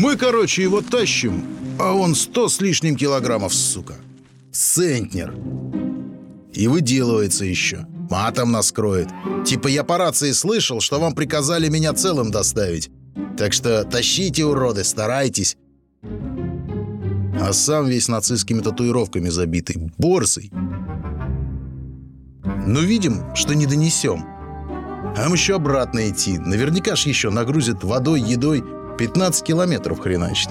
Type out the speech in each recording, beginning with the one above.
Мы, короче, его тащим, а он сто с лишним килограммов, сука. Центнер. И выделывается еще. Матом нас кроет. Типа я по рации слышал, что вам приказали меня целым доставить. Так что тащите, уроды, старайтесь. А сам весь нацистскими татуировками забитый. Борзый. Ну, видим, что не донесем. Нам еще обратно идти. Наверняка ж еще нагрузят водой, едой. 15 километров хреначит.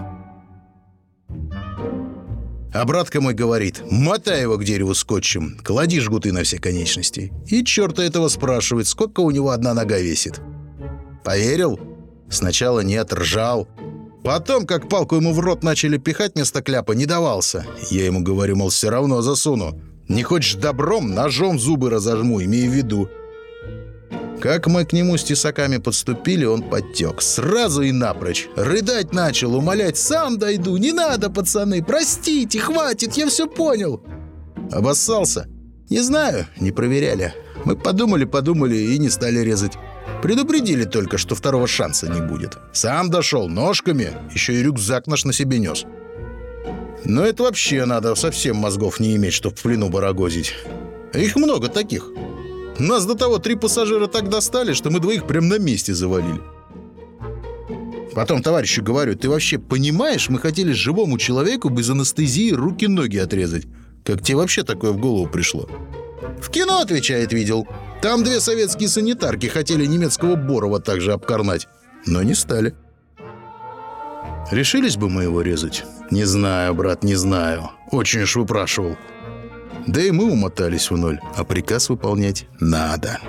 А братка мой говорит, мотай его к дереву скотчем, клади жгуты на все конечности. И черта этого спрашивает, сколько у него одна нога весит. Поверил? Сначала нет, ржал. Потом, как палку ему в рот начали пихать вместо кляпа, не давался. Я ему говорю, мол, все равно засуну. Не хочешь добром, ножом зубы разожму, имей в виду. Как мы к нему с тесаками подступили, он подтек. Сразу и напрочь. Рыдать начал, умолять. «Сам дойду! Не надо, пацаны! Простите, хватит, я все понял!» Обоссался? Не знаю, не проверяли. Мы подумали-подумали и не стали резать. Предупредили только, что второго шанса не будет. Сам дошел ножками, еще и рюкзак наш на себе нес. Но это вообще надо совсем мозгов не иметь, чтобы в плену барагозить. Их много таких. Нас до того три пассажира так достали, что мы двоих прям на месте завалили. Потом товарищу говорю, ты вообще понимаешь, мы хотели живому человеку без анестезии руки-ноги отрезать. Как тебе вообще такое в голову пришло? В кино, отвечает, видел. Там две советские санитарки хотели немецкого Борова также обкорнать, но не стали. Решились бы мы его резать? Не знаю, брат, не знаю. Очень уж выпрашивал. Да и мы умотались в ноль, а приказ выполнять надо.